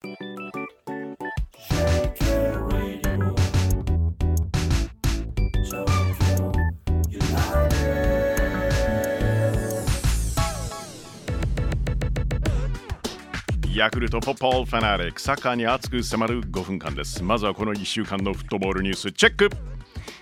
ヤクルトポッポーファナリックサッカーに熱く迫る5分間です。まずはこの1週間のフットボールニュースチェック。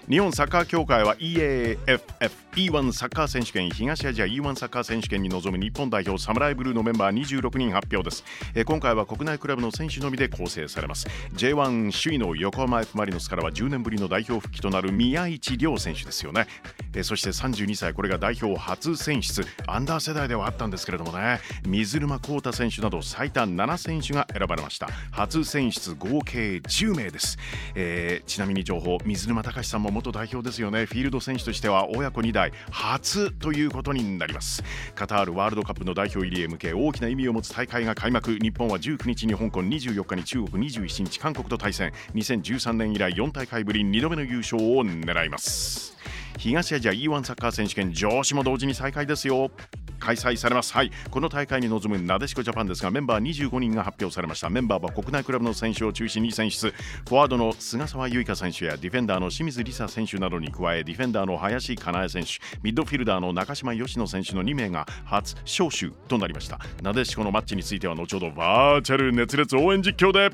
日本サッカー協会は EAFF E1 サッカー選手権東アジア E1 サッカー選手権に臨む日本代表サムライブルーのメンバー26人発表です、えー、今回は国内クラブの選手のみで構成されます。J1 首位の横浜 F・ マリノスからは10年ぶりの代表復帰となる宮市亮選手ですよね、えー、そして32歳これが代表初選出。アンダー世代ではあったんですけれどもね。水沼宏太選手など最多7選手が選ばれました。初選出合計10名です、えー、ちなみに情報水沼隆さんも元代表ですよね。フィールド選手としては親子2代。初ということになります。カタールワールドカップの代表入りへ向け大きな意味を持つ大会が開幕。日本は19日に香港24日に中国21日韓国と対戦2013年以来4大会ぶり2度目の優勝を狙います。東アジア E1 サッカー選手権女子も同時に再開ですよ。開催されます。はい、この大会に臨むなでしこジャパンですが、メンバー25人が発表されました。メンバーは国内クラブの選手を中心に選出。フォワードの菅沢優香選手やディフェンダーの清水梨沙選手などに加え、ディフェンダーの林かなえ選手、ミッドフィルダーの中島佳乃選手の2名が初招集となりました。なでしこのマッチについては後ほどバーチャル熱烈応援実況で。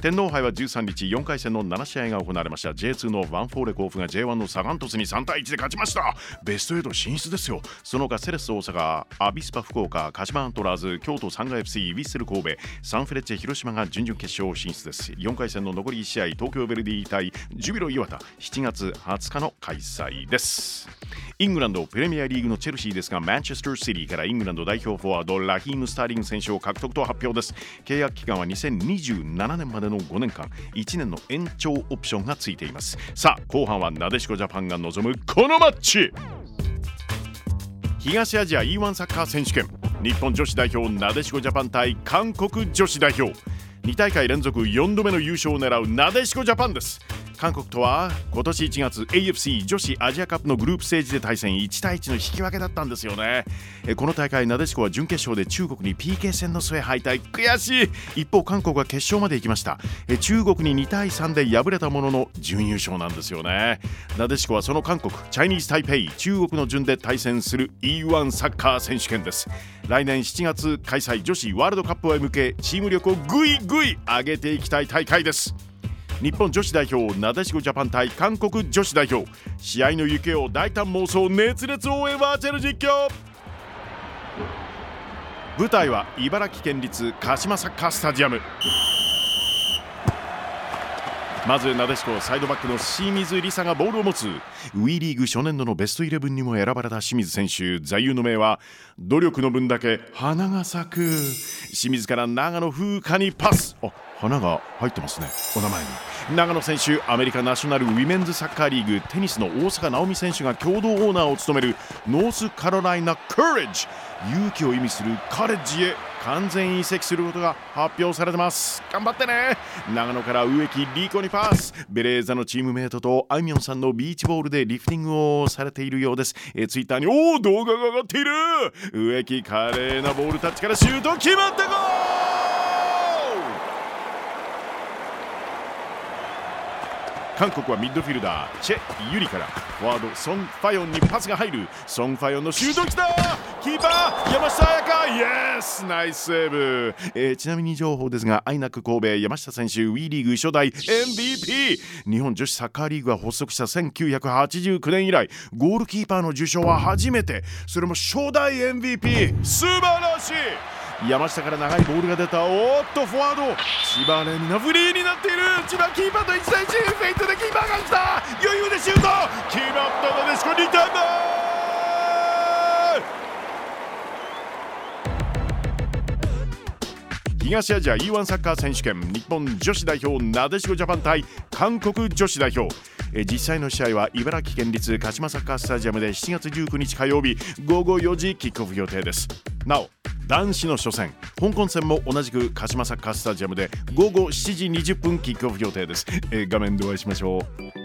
天皇杯は13日4回戦の7試合が行われました。J2 のワンフォーレ甲府が J1 のサガン鳥栖に3対1で勝ちました。ベスト8進出ですよ。その他セレッソ大阪アビスパ福岡鹿島アントラーズ京都サンガ FC ヴィッセル神戸サンフレッチェ広島が準々決勝進出です。4回戦の残り1試合東京ヴェルディ対ジュビロ磐田。7月20日の開催です。イングランドプレミアリーグのチェルシーですがマンチェスターシティからイングランド代表フォワードラヒーム・スターリング選手を獲得と発表です。契約期間は2027年までの5年間。1年の延長オプションがついています。さあ後半はなでしこジャパンが望むこのマッチ。東アジア E1 サッカー選手権。日本女子代表なでしこジャパン対韓国女子代表。2大会連続4度目の優勝を狙うなでしこジャパンです。韓国とは今年1月 AFC 女子アジアカップのグループステージで対戦1対1の引き分けだったんですよね。この大会なでしこは準決勝で中国に PK 戦の末敗退。悔しい。一方韓国は決勝まで行きました。中国に2対3で敗れたものの準優勝なんですよね。なでしこはその韓国チャイニーズ・タイペイ中国の順で対戦する E1 サッカー選手権です。来年7月開催女子ワールドカップへ向けチーム力をぐいぐい上げていきたい大会です。日本女子代表なでしこジャパン対韓国女子代表。試合の行方を大胆妄想熱烈応援バーチャル実況。舞台は茨城県立鹿島サッカースタジアム。まずなでしこサイドバックの清水梨沙がボールを持つ。WE リーグ初年度のベストイレブンにも選ばれた清水選手。座右の銘は努力の分だけ花が咲く。清水から長野風花にパス。あ花が入ってますね。お名前に。長野選手アメリカナショナルウィメンズサッカーリーグテニスの大坂なおみ選手が共同オーナーを務めるノースカロライナ・カレッジ。勇気を意味するカレッジへ。完全移籍することが発表されてます。頑張ってね。長野から植木リコにパス。ベレーザのチームメイトとあいみょんさんのビーチボールでリフティングをされているようです。えツイッターにおお動画が上がっている。植木華麗なボールタッチからシュート決まったゴール韓国はミッドフィルダーチェ・ユリから。フォワードソン・ファヨンにパスが入る。ソン・ファヨンのシュートきた！キーパー山下彩香！イエスナイスセーブ、えー、ちなみに情報ですがアイナック神戸山下選手 WE リーグ初代 MVP 日本女子サッカーリーグが発足した1989年以来ゴールキーパーの受賞は初めて。それも初代 MVP 素晴らしい！山下から長いボールが出た。おっとフォワード。千葉レミナフリーになっている。千葉キーパーと1対1フェイトでキーパーが来た。余裕でシュート。決まったなでしこ2点だ東アジア E1 サッカー選手権日本女子代表なでしこジャパン対韓国女子代表。え実際の試合は茨城県立鹿島サッカースタジアムで7月19日火曜日午後4時キックオフ予定です。なお男子の初戦香港戦も同じく鹿島サッカースタジアムで午後7時20分キックオフ予定です、え画面でお会いしましょう。